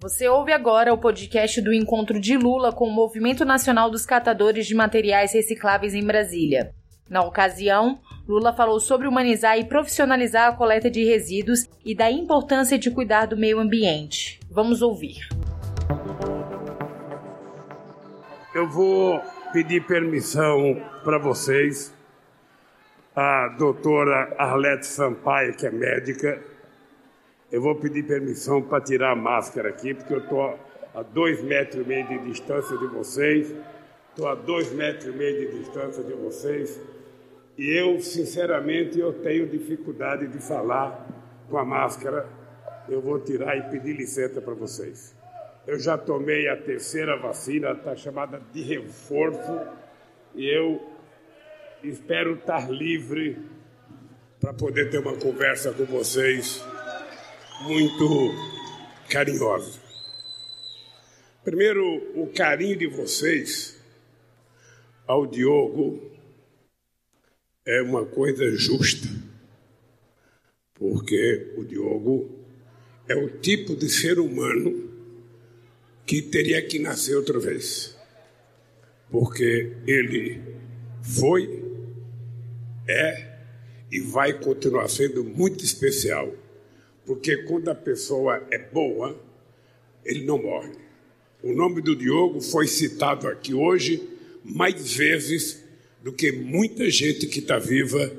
Você ouve agora o podcast do encontro de Lula com o Movimento Nacional dos Catadores de Materiais Recicláveis em Brasília. Na ocasião, Lula falou sobre humanizar e profissionalizar a coleta de resíduos e da importância de cuidar do meio ambiente. Vamos ouvir. Eu vou pedir permissão para vocês. A doutora Arlete Sampaio, que é médica, eu vou pedir permissão para tirar a máscara aqui, porque eu estou a dois metros e meio de distância de vocês. Estou a dois metros e meio de distância de vocês. E eu, sinceramente, eu tenho dificuldade de falar com a máscara. Eu vou tirar e pedir licença para vocês. Eu já tomei a terceira vacina, está chamada de reforço, e eu espero estar livre para poder ter uma conversa com vocês muito carinhosa. Primeiro, o carinho de vocês ao Diogo é uma coisa justa, porque o Diogo é o tipo de ser humano que teria que nascer outra vez, porque ele foi, é e vai continuar sendo muito especial porque quando a pessoa é boa, ele não morre. O nome do Diogo foi citado aqui hoje mais vezes do que muita gente que está viva,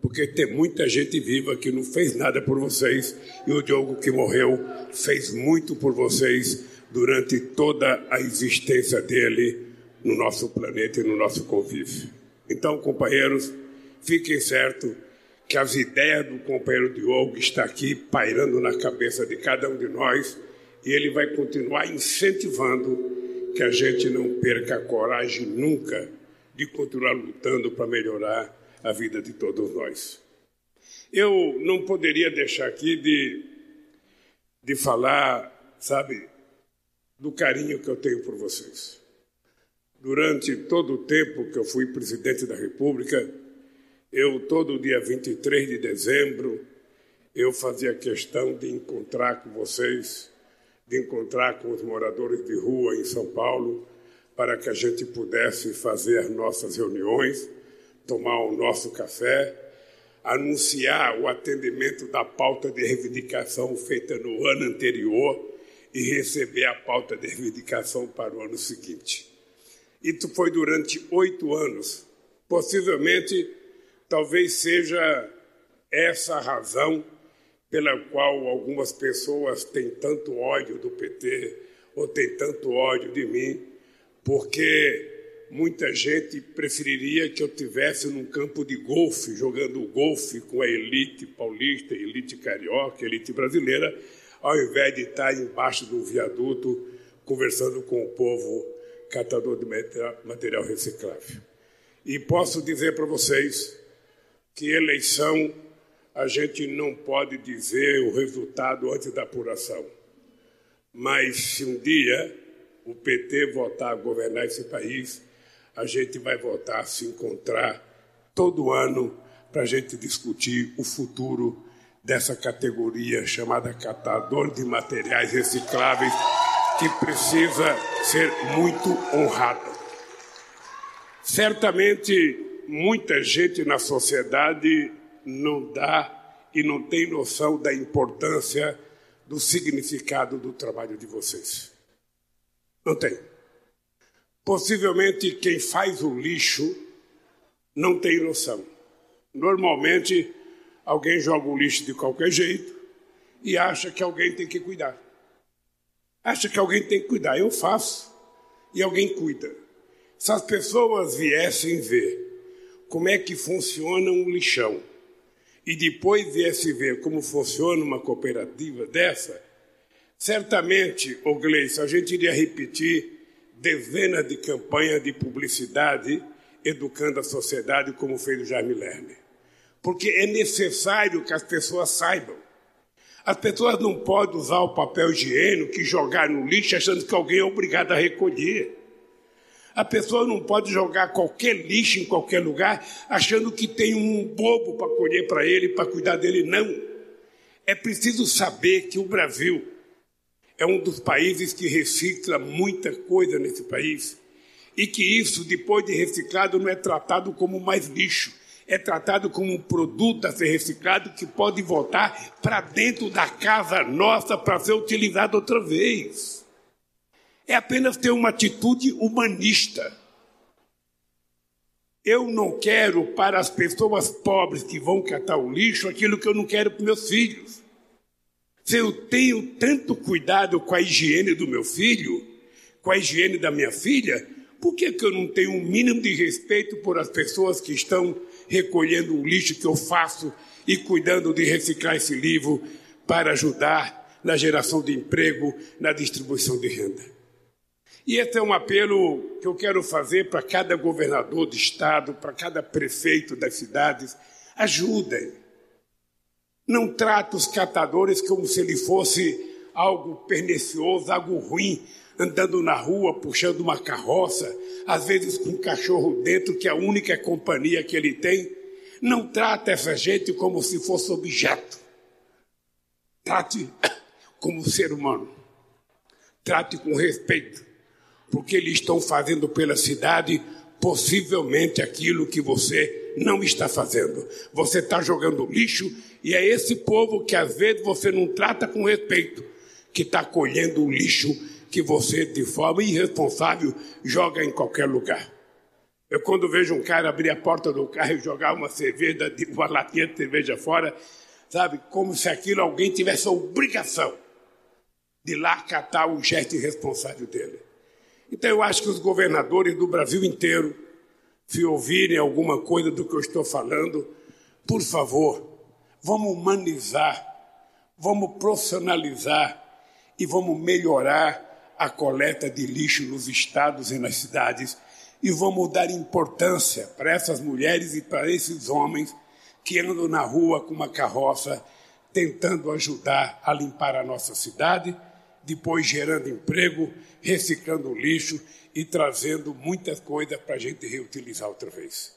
porque tem muita gente viva que não fez nada por vocês e o Diogo que morreu fez muito por vocês durante toda a existência dele no nosso planeta e no nosso convívio. Então, companheiros, fiquem certos que as ideias do companheiro Diogo estão aqui pairando na cabeça de cada um de nós e ele vai continuar incentivando que a gente não perca a coragem nunca de continuar lutando para melhorar a vida de todos nós. Eu não poderia deixar aqui de, de falar, sabe, do carinho que eu tenho por vocês. Durante todo o tempo que eu fui presidente da República, eu, todo dia 23 de dezembro, eu fazia questão de encontrar com vocês, de encontrar com os moradores de rua em São Paulo, para que a gente pudesse fazer as nossas reuniões, tomar o nosso café, anunciar o atendimento da pauta de reivindicação feita no ano anterior e receber a pauta de reivindicação para o ano seguinte. Isso foi durante oito anos. Possivelmente Talvez seja essa a razão pela qual algumas pessoas têm tanto ódio do PT ou têm tanto ódio de mim, porque muita gente preferiria que eu tivesse num campo de golfe, jogando golfe com a elite paulista, elite carioca, elite brasileira, ao invés de estar embaixo um viaduto conversando com o povo catador de material reciclável. E posso dizer para vocês que eleição a gente não pode dizer o resultado antes da apuração. Mas se um dia o PT voltar a governar esse país, a gente vai voltar a se encontrar todo ano para a gente discutir o futuro dessa categoria chamada catador de materiais recicláveis, que precisa ser muito honrada. Certamente muita gente na sociedade não dá e não tem noção da importância do significado do trabalho de vocês. Não tem. Possivelmente quem faz o lixo não tem noção. Normalmente alguém joga o lixo de qualquer jeito e acha que alguém tem que cuidar. Acha que alguém tem que cuidar. Eu faço e alguém cuida. Se as pessoas viessem ver como é que funciona um lixão e depois viesse ver como funciona uma cooperativa dessa, certamente, ô Gleice, a gente iria repetir dezenas de campanhas de publicidade educando a sociedade como fez o Jaime Lerner. Porque é necessário que as pessoas saibam. As pessoas não podem usar o papel higiênico e jogar no lixo achando que alguém é obrigado a recolher. A pessoa não pode jogar qualquer lixo em qualquer lugar, achando que tem um bobo para colher para ele, para cuidar dele. Não. É preciso saber que o Brasil é um dos países que recicla muita coisa nesse país e que isso, depois de reciclado, não é tratado como mais lixo, é tratado como um produto a ser reciclado que pode voltar para dentro da casa nossa para ser utilizado outra vez. É apenas ter uma atitude humanista. Eu não quero para as pessoas pobres que vão catar o lixo aquilo que eu não quero para meus filhos. Se eu tenho tanto cuidado com a higiene do meu filho, com a higiene da minha filha, por que, que eu não tenho um mínimo de respeito por as pessoas que estão recolhendo o lixo que eu faço e cuidando de reciclar esse livro para ajudar na geração de emprego, na distribuição de renda? E esse é um apelo que eu quero fazer para cada governador de estado, para cada prefeito das cidades. Ajudem. Não trata os catadores como se ele fosse algo pernicioso, algo ruim, andando na rua, puxando uma carroça, às vezes com um cachorro dentro, que é a única companhia que ele tem. Não trata essa gente como se fosse objeto. Trate como ser humano. Trate com respeito, porque eles estão fazendo pela cidade possivelmente aquilo que você não está fazendo. Você está jogando lixo e é esse povo que às vezes você não trata com respeito, que está colhendo o lixo que você, de forma irresponsável, joga em qualquer lugar. Eu, quando vejo um cara abrir a porta do carro e jogar uma cerveja, uma latinha de cerveja fora, sabe, como se aquilo alguém tivesse a obrigação de lá catar o gesto irresponsável dele. Então, eu acho que os governadores do Brasil inteiro, se ouvirem alguma coisa do que eu estou falando, por favor, vamos humanizar, vamos profissionalizar e vamos melhorar a coleta de lixo nos estados e nas cidades. E vamos dar importância para essas mulheres e para esses homens que andam na rua com uma carroça tentando ajudar a limpar a nossa cidade, depois gerando emprego, reciclando lixo e trazendo muitas coisas para a gente reutilizar outra vez.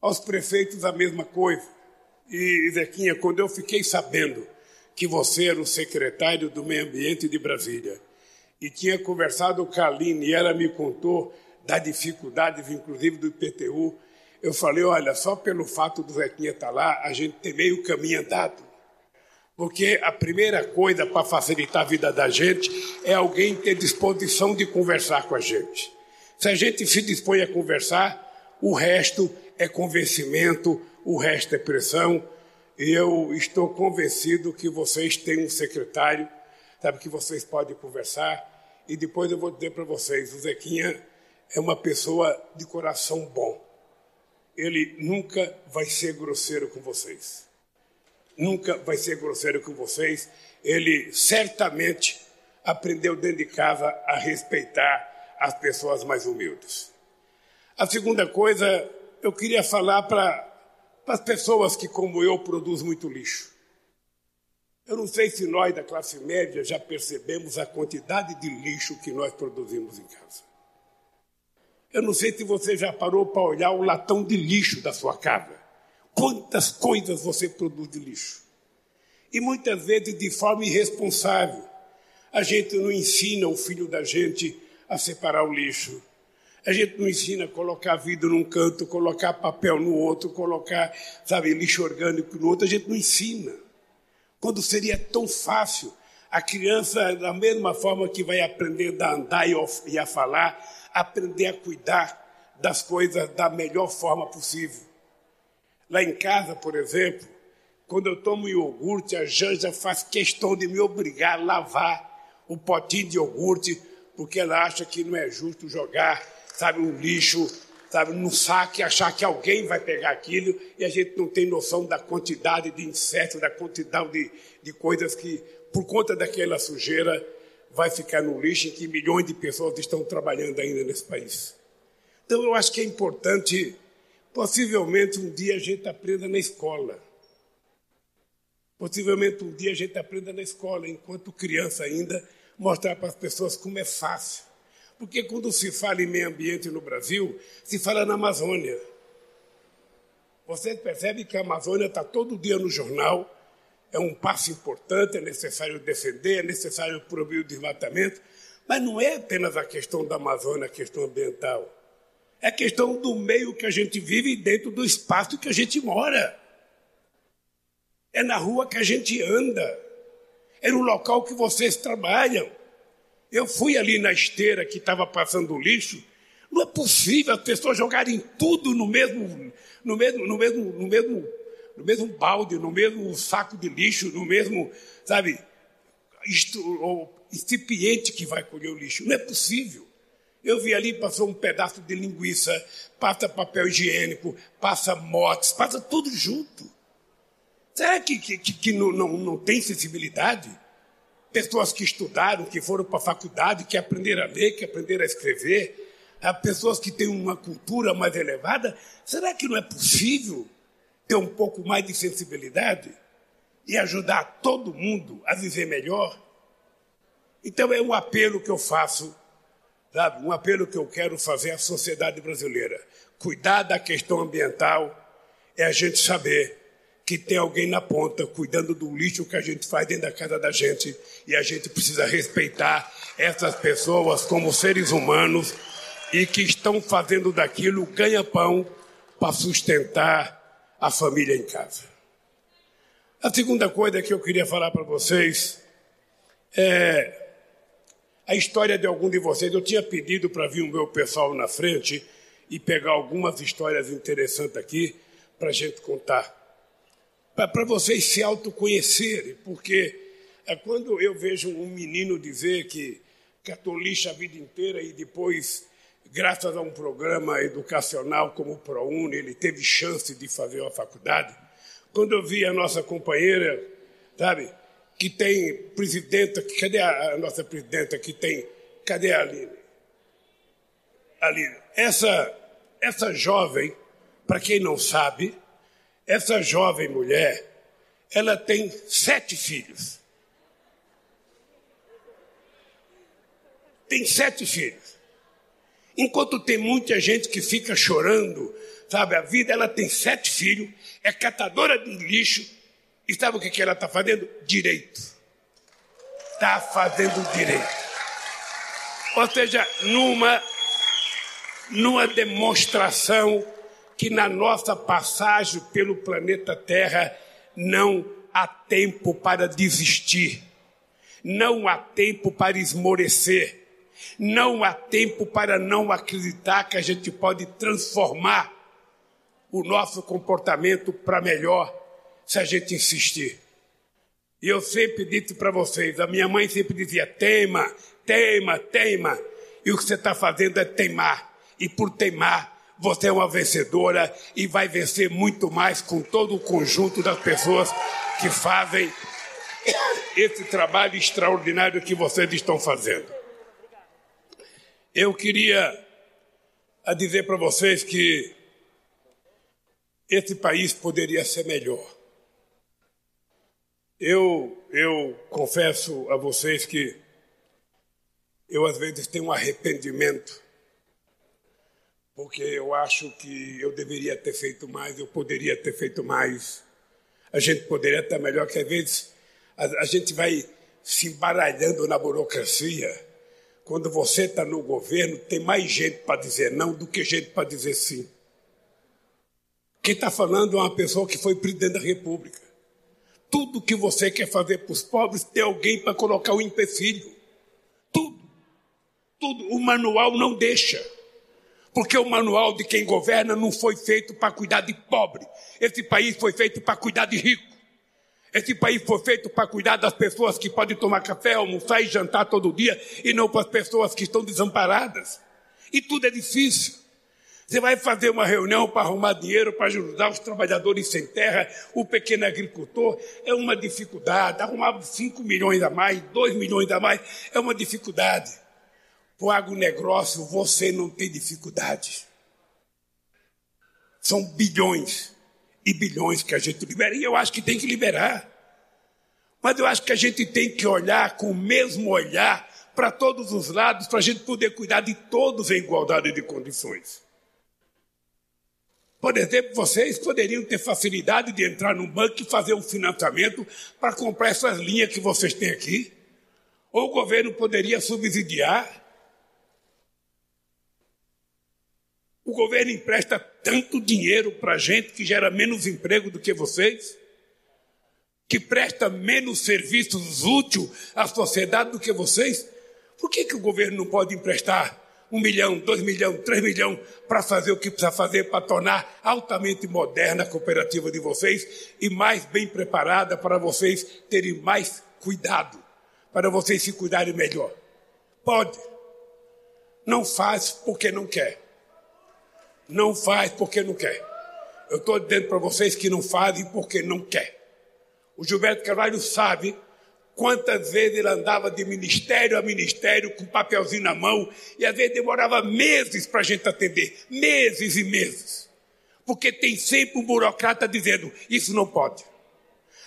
Aos prefeitos a mesma coisa. E, Zequinha, quando eu fiquei sabendo que você era o secretário do Meio Ambiente de Brasília, e tinha conversado com a Aline e ela me contou das dificuldades, inclusive do IPTU. Eu falei, olha, só pelo fato do Zequinha estar tá lá, a gente tem meio caminho andado. Porque a primeira coisa para facilitar a vida da gente é alguém ter disposição de conversar com a gente. Se a gente se dispõe a conversar, o resto é convencimento, o resto é pressão. E eu estou convencido que vocês têm um secretário, sabe, que vocês podem conversar e depois eu vou dizer para vocês: o Zequinha é uma pessoa de coração bom. Ele nunca vai ser grosseiro com vocês. Nunca vai ser grosseiro com vocês. Ele certamente aprendeu dentro de casa a respeitar as pessoas mais humildes. A segunda coisa, eu queria falar para as pessoas que, como eu, produzem muito lixo. Eu não sei se nós da classe média já percebemos a quantidade de lixo que nós produzimos em casa. Eu não sei se você já parou para olhar o latão de lixo da sua casa. Quantas coisas você produz de lixo. E muitas vezes de forma irresponsável. A gente não ensina o filho da gente a separar o lixo. A gente não ensina a colocar vidro num canto, colocar papel no outro, colocar, sabe, lixo orgânico no outro. A gente não ensina quando seria tão fácil a criança, da mesma forma que vai aprender a andar e a falar, aprender a cuidar das coisas da melhor forma possível. Lá em casa, por exemplo, quando eu tomo iogurte, a Janja faz questão de me obrigar a lavar o potinho de iogurte, porque ela acha que não é justo jogar, sabe, um lixo sabe, no saque, achar que alguém vai pegar aquilo e a gente não tem noção da quantidade de insetos, da quantidade de, de coisas que, por conta daquela sujeira, vai ficar no lixo em que milhões de pessoas estão trabalhando ainda nesse país. Então, eu acho que é importante, possivelmente um dia a gente aprenda na escola. Possivelmente um dia a gente aprenda na escola, enquanto criança ainda, mostrar para as pessoas como é fácil porque quando se fala em meio ambiente no Brasil, se fala na Amazônia. Você percebe que a Amazônia está todo dia no jornal é um passo importante, é necessário defender, é necessário proibir o desmatamento, mas não é apenas a questão da Amazônia, a questão ambiental. É questão do meio que a gente vive dentro do espaço que a gente mora. É na rua que a gente anda. É no local que vocês trabalham. Eu fui ali na esteira que estava passando o lixo. Não é possível as pessoas jogarem tudo no mesmo, no mesmo, no mesmo, no mesmo, no mesmo balde, no mesmo saco de lixo, no mesmo, sabe, incipiente que vai colher o lixo. Não é possível. Eu vi ali, passou um pedaço de linguiça, passa papel higiênico, passa motes, passa tudo junto. Será que, que, que não, não, não tem sensibilidade? Pessoas que estudaram, que foram para a faculdade, que aprenderam a ler, que aprenderam a escrever, pessoas que têm uma cultura mais elevada, será que não é possível ter um pouco mais de sensibilidade e ajudar todo mundo a viver melhor? Então é um apelo que eu faço, sabe? Um apelo que eu quero fazer à sociedade brasileira. Cuidar da questão ambiental é a gente saber que tem alguém na ponta cuidando do lixo que a gente faz dentro da casa da gente e a gente precisa respeitar essas pessoas como seres humanos e que estão fazendo daquilo ganha-pão para sustentar a família em casa. A segunda coisa que eu queria falar para vocês é a história de algum de vocês. Eu tinha pedido para vir o meu pessoal na frente e pegar algumas histórias interessantes aqui para a gente contar para vocês se autoconhecerem, porque é quando eu vejo um menino dizer que catou lixo a vida inteira e depois, graças a um programa educacional como o ProUni, ele teve chance de fazer uma faculdade. Quando eu vi a nossa companheira, sabe, que tem presidenta, cadê a, nossa presidenta que tem, cadê a Aline? Aline, essa, essa jovem, para quem não sabe, essa jovem mulher, ela tem sete filhos. Tem sete filhos. Enquanto tem muita gente que fica chorando, sabe, a vida, ela tem sete filhos, é catadora de lixo, e sabe o que, que ela está fazendo? Direito. Está fazendo direito. Ou seja, numa, numa demonstração que na nossa passagem pelo planeta Terra não há tempo para desistir, não há tempo para esmorecer, não há tempo para não acreditar que a gente pode transformar o nosso comportamento para melhor se a gente insistir. E eu sempre disse para vocês, a minha mãe sempre dizia: teima, teima, teima. E o que você está fazendo é teimar. E por teimar, você é uma vencedora e vai vencer muito mais com todo o conjunto das pessoas que fazem esse trabalho extraordinário que vocês estão fazendo. Eu queria dizer para vocês que esse país poderia ser melhor. Eu, eu confesso a vocês que eu às vezes tenho um arrependimento porque eu acho que eu deveria ter feito mais, eu poderia ter feito mais. A gente poderia estar melhor, que às vezes a, a gente vai se embaralhando na burocracia. Quando você está no governo, tem mais gente para dizer não do que gente para dizer sim. Quem está falando é uma pessoa que foi presidente da República. Tudo que você quer fazer para os pobres, tem alguém para colocar o empecilho. Tudo. Tudo. O manual não deixa. Porque o manual de quem governa não foi feito para cuidar de pobre. Esse país foi feito para cuidar de rico. Esse país foi feito para cuidar das pessoas que podem tomar café, almoçar e jantar todo dia, e não para as pessoas que estão desamparadas. E tudo é difícil. Você vai fazer uma reunião para arrumar dinheiro para ajudar os trabalhadores sem terra, o pequeno agricultor, é uma dificuldade. Arrumar 5 milhões a mais, 2 milhões a mais, é uma dificuldade. O agronegócio você não tem dificuldade. São bilhões e bilhões que a gente libera, e eu acho que tem que liberar. Mas eu acho que a gente tem que olhar com o mesmo olhar para todos os lados, para a gente poder cuidar de todos em igualdade de condições. Por exemplo, vocês poderiam ter facilidade de entrar num banco e fazer um financiamento para comprar essas linhas que vocês têm aqui. Ou o governo poderia subsidiar. O governo empresta tanto dinheiro para gente que gera menos emprego do que vocês, que presta menos serviços úteis à sociedade do que vocês. Por que, que o governo não pode emprestar um milhão, dois milhões, três milhões para fazer o que precisa fazer para tornar altamente moderna a cooperativa de vocês e mais bem preparada para vocês terem mais cuidado, para vocês se cuidarem melhor. Pode. Não faz porque não quer. Não faz porque não quer. Eu estou dizendo para vocês que não fazem porque não quer. O Gilberto Carvalho sabe Quantas vezes ele andava de ministério a ministério com papelzinho na mão e às vezes demorava meses para a gente atender meses e meses. Porque tem sempre um burocrata dizendo: isso não pode,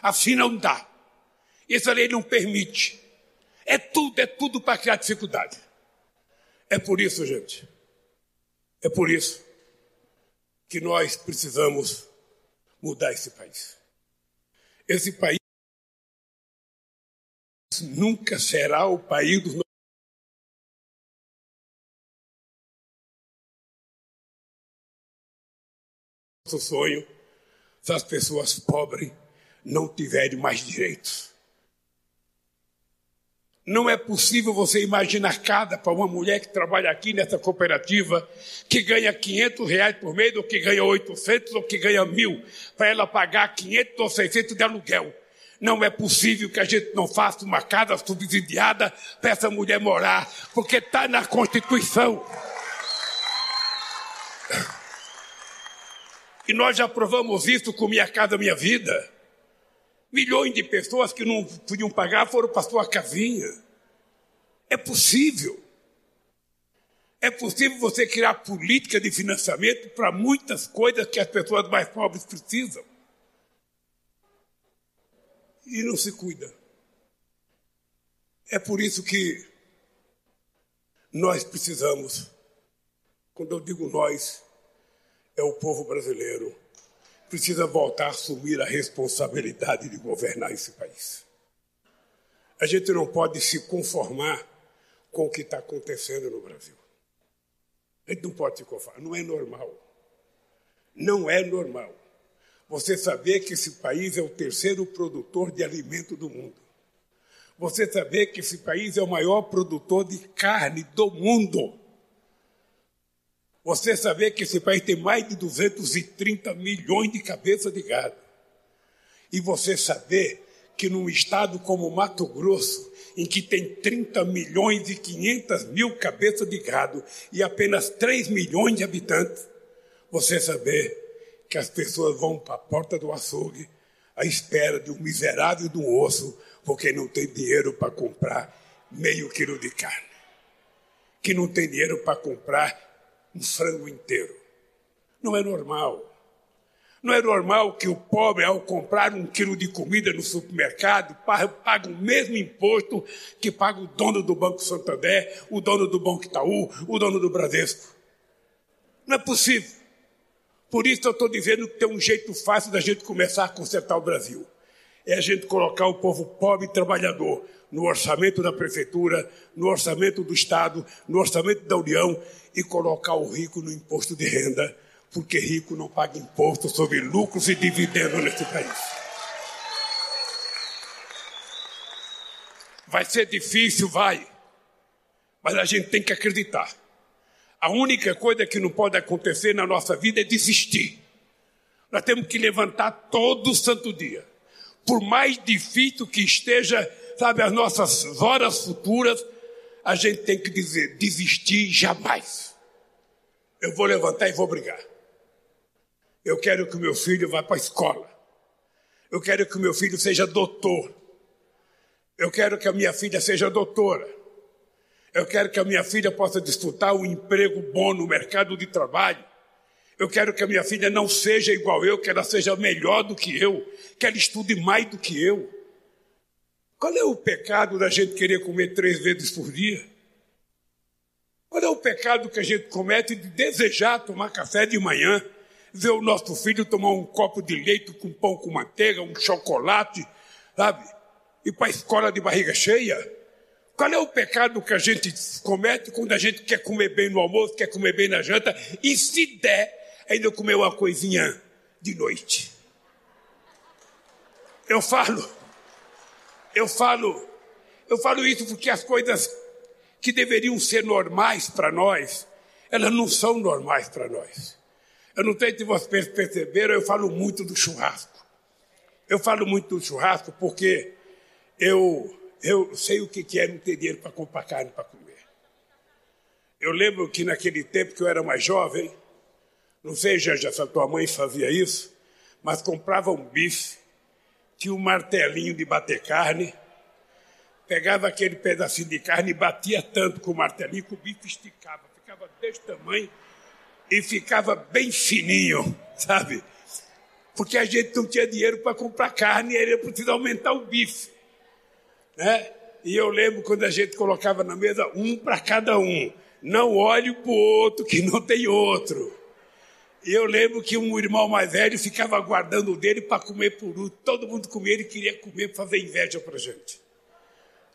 assim não dá, isso a lei não permite. É tudo, é tudo para criar dificuldade. É por isso, gente, é por isso que nós precisamos mudar esse país. Esse país nunca será o país dos nosso sonho se as pessoas pobres não tiverem mais direitos. Não é possível você imaginar cada para uma mulher que trabalha aqui nessa cooperativa, que ganha 500 reais por mês, ou que ganha 800, ou que ganha mil, para ela pagar 500 ou 600 de aluguel. Não é possível que a gente não faça uma casa subsidiada para essa mulher morar, porque está na Constituição. E nós já provamos isso com Minha Casa Minha Vida. Milhões de pessoas que não podiam pagar foram para sua casinha. É possível. É possível você criar política de financiamento para muitas coisas que as pessoas mais pobres precisam e não se cuida. É por isso que nós precisamos, quando eu digo nós, é o povo brasileiro, precisa voltar a assumir a responsabilidade de governar esse país. A gente não pode se conformar com o que está acontecendo no Brasil. A gente não pode se conformar, não é normal. Não é normal. Você saber que esse país é o terceiro produtor de alimento do mundo. Você saber que esse país é o maior produtor de carne do mundo. Você saber que esse país tem mais de 230 milhões de cabeças de gado. E você saber que num estado como Mato Grosso, em que tem 30 milhões e 500 mil cabeças de gado e apenas 3 milhões de habitantes, você saber que as pessoas vão para a porta do açougue à espera de um miserável um osso, porque não tem dinheiro para comprar meio quilo de carne, que não tem dinheiro para comprar um frango inteiro. Não é normal. Não é normal que o pobre, ao comprar um quilo de comida no supermercado, pague o mesmo imposto que paga o dono do Banco Santander, o dono do Banco Itaú, o dono do Bradesco. Não é possível. Por isso eu estou dizendo que tem um jeito fácil da gente começar a consertar o Brasil. É a gente colocar o povo pobre e trabalhador no orçamento da prefeitura, no orçamento do Estado, no orçamento da União e colocar o rico no imposto de renda, porque rico não paga imposto sobre lucros e dividendos nesse país. Vai ser difícil, vai, mas a gente tem que acreditar. A única coisa que não pode acontecer na nossa vida é desistir. Nós temos que levantar todo santo dia. Por mais difícil que esteja, sabe, as nossas horas futuras, a gente tem que dizer: desistir jamais. Eu vou levantar e vou brigar. Eu quero que o meu filho vá para a escola. Eu quero que o meu filho seja doutor. Eu quero que a minha filha seja doutora. Eu quero que a minha filha possa disputar um emprego bom no mercado de trabalho. Eu quero que a minha filha não seja igual eu, que ela seja melhor do que eu, que ela estude mais do que eu. Qual é o pecado da gente querer comer três vezes por dia? Qual é o pecado que a gente comete de desejar tomar café de manhã, ver o nosso filho tomar um copo de leite com pão com manteiga, um chocolate, sabe? Ir para a escola de barriga cheia. Qual é o pecado que a gente comete quando a gente quer comer bem no almoço, quer comer bem na janta e, se der, ainda comer uma coisinha de noite? Eu falo, eu falo, eu falo isso porque as coisas que deveriam ser normais para nós, elas não são normais para nós. Eu não sei se vocês perceberam, eu falo muito do churrasco. Eu falo muito do churrasco porque eu, eu sei o que é não ter dinheiro para comprar carne para comer. Eu lembro que naquele tempo que eu era mais jovem, não sei, já, se a tua mãe fazia isso, mas comprava um bife, tinha um martelinho de bater carne, pegava aquele pedacinho de carne e batia tanto com o martelinho que o bife esticava, ficava desse tamanho e ficava bem fininho, sabe? Porque a gente não tinha dinheiro para comprar carne e era preciso aumentar o bife, né? E eu lembro quando a gente colocava na mesa um para cada um. Não olhe para o outro que não tem outro. E eu lembro que um irmão mais velho ficava aguardando o dele para comer por um. Todo mundo comia, ele queria comer para fazer inveja para a gente.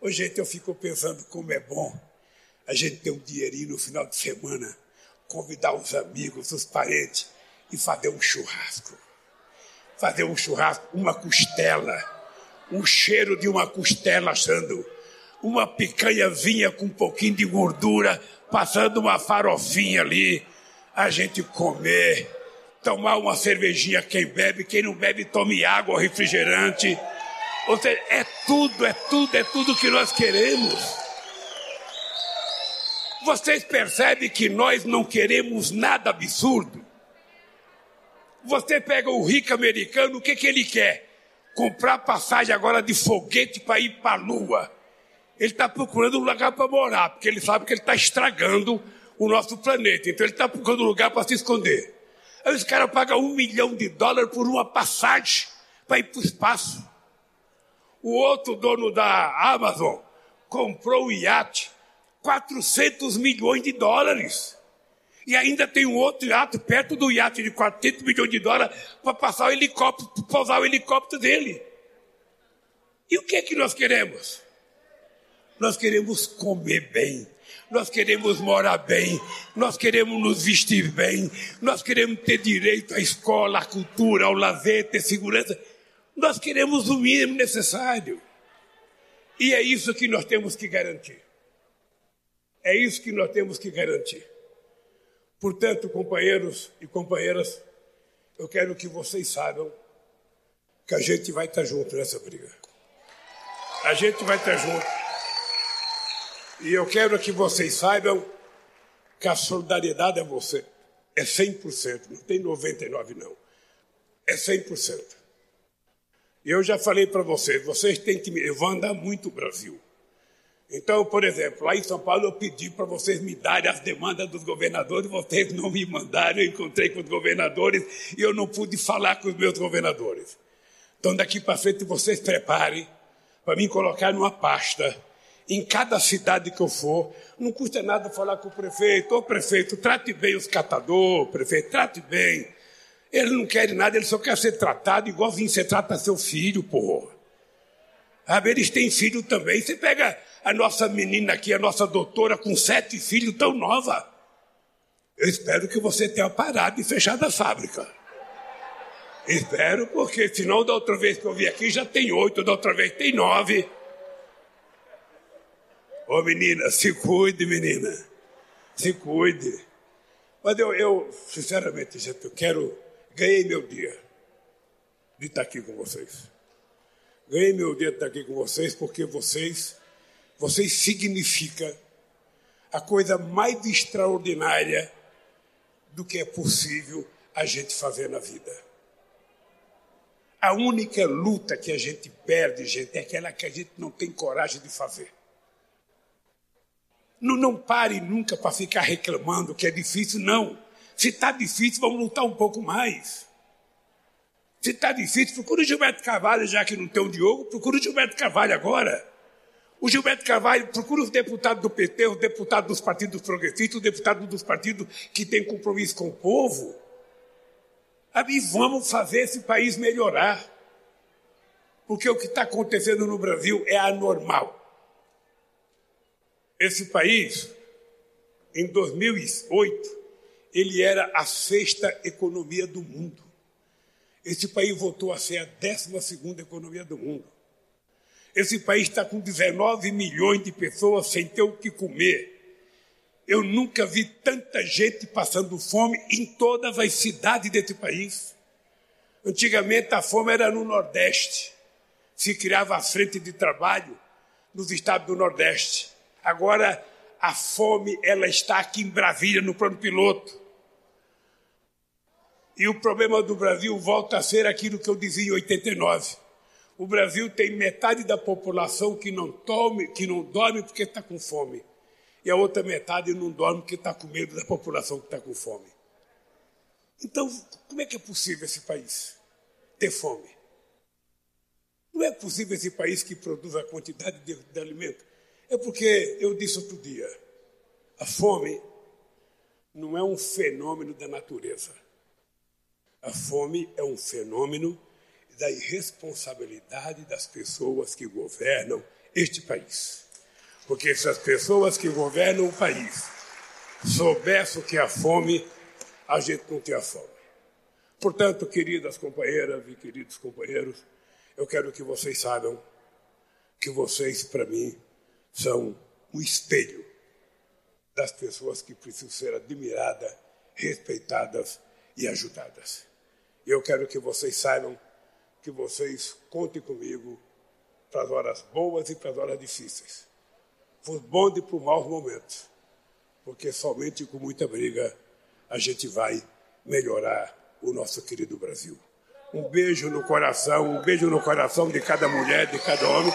Hoje, gente, eu fico pensando como é bom a gente ter um dinheirinho no final de semana convidar os amigos, os parentes e fazer um churrasco. Fazer um churrasco, uma costela, o cheiro de uma costela assando, uma picanhazinha com um pouquinho de gordura, passando uma farofinha ali, a gente comer, tomar uma cervejinha, quem bebe, quem não bebe, tome água, refrigerante. Ou seja, é tudo, é tudo, é tudo que nós queremos. Vocês percebem que nós não queremos nada absurdo? Você pega o rico americano, o que, que ele quer? Comprar passagem agora de foguete para ir para a lua. Ele está procurando um lugar para morar, porque ele sabe que ele está estragando o nosso planeta. Então ele está procurando um lugar para se esconder. Aí os caras pagam um milhão de dólares por uma passagem para ir para o espaço. O outro dono da Amazon comprou um iate 400 milhões de dólares. E ainda tem um outro iate perto do iate de 400 milhões de dólares para passar o helicóptero, para pousar o helicóptero dele. E o que é que nós queremos? Nós queremos comer bem, nós queremos morar bem, nós queremos nos vestir bem, nós queremos ter direito à escola, à cultura, ao lazer, ter segurança. Nós queremos o mínimo necessário. E é isso que nós temos que garantir. É isso que nós temos que garantir. Portanto, companheiros e companheiras, eu quero que vocês saibam que a gente vai estar junto nessa briga. A gente vai estar junto. E eu quero que vocês saibam que a solidariedade a você é 100%, não tem 99% não. É 100%. E eu já falei para vocês, vocês têm que me... Eu vou andar muito o Brasil. Então, por exemplo, lá em São Paulo eu pedi para vocês me darem as demandas dos governadores, vocês não me mandaram, eu encontrei com os governadores e eu não pude falar com os meus governadores. Então, daqui para frente, vocês preparem para me colocar numa pasta. Em cada cidade que eu for, não custa nada falar com o prefeito. Ô prefeito, trate bem os catadores, prefeito, trate bem. Eles não querem nada, eles só querem ser tratados igualzinho você trata seu filho, porra. Sabe, eles têm filho também. Você pega a nossa menina aqui, a nossa doutora, com sete filhos, tão nova. Eu espero que você tenha parado e fechado a fábrica. Espero, porque senão da outra vez que eu vim aqui já tem oito, da outra vez tem nove. Ô menina, se cuide, menina. Se cuide. Mas eu, eu sinceramente, gente, eu quero. Ganhei meu dia de estar aqui com vocês. Ganhei meu dia de estar aqui com vocês porque vocês vocês significa a coisa mais extraordinária do que é possível a gente fazer na vida. A única luta que a gente perde, gente, é aquela que a gente não tem coragem de fazer. Não, não pare nunca para ficar reclamando que é difícil, não. Se está difícil, vamos lutar um pouco mais. Se está difícil, procura o Gilberto Carvalho, já que não tem o Diogo, procura o Gilberto Carvalho agora. O Gilberto Carvalho procura os deputados do PT, os deputados dos partidos progressistas, os deputados dos partidos que têm compromisso com o povo. E vamos fazer esse país melhorar. Porque o que está acontecendo no Brasil é anormal. Esse país, em 2008, ele era a sexta economia do mundo. Esse país voltou a ser a décima segunda economia do mundo. Esse país está com 19 milhões de pessoas sem ter o que comer. Eu nunca vi tanta gente passando fome em todas as cidades desse país. Antigamente a fome era no Nordeste. Se criava a frente de trabalho nos estados do Nordeste. Agora a fome ela está aqui em Brasília, no plano piloto. E o problema do Brasil volta a ser aquilo que eu dizia em 89. O Brasil tem metade da população que não, tome, que não dorme porque está com fome. E a outra metade não dorme porque está com medo da população que está com fome. Então, como é que é possível esse país ter fome? Não é possível esse país que produz a quantidade de, de alimento é porque eu disse outro dia: a fome não é um fenômeno da natureza. A fome é um fenômeno da irresponsabilidade das pessoas que governam este país. Porque se as pessoas que governam o país soubessem que é a fome, a gente não tem a fome. Portanto, queridas companheiras e queridos companheiros, eu quero que vocês saibam que vocês, para mim, são um espelho das pessoas que precisam ser admiradas, respeitadas e ajudadas. Eu quero que vocês saibam que vocês contem comigo para as horas boas e para as horas difíceis, para os bons e para os maus momentos, porque somente com muita briga a gente vai melhorar o nosso querido Brasil. Um beijo no coração, um beijo no coração de cada mulher, de cada homem.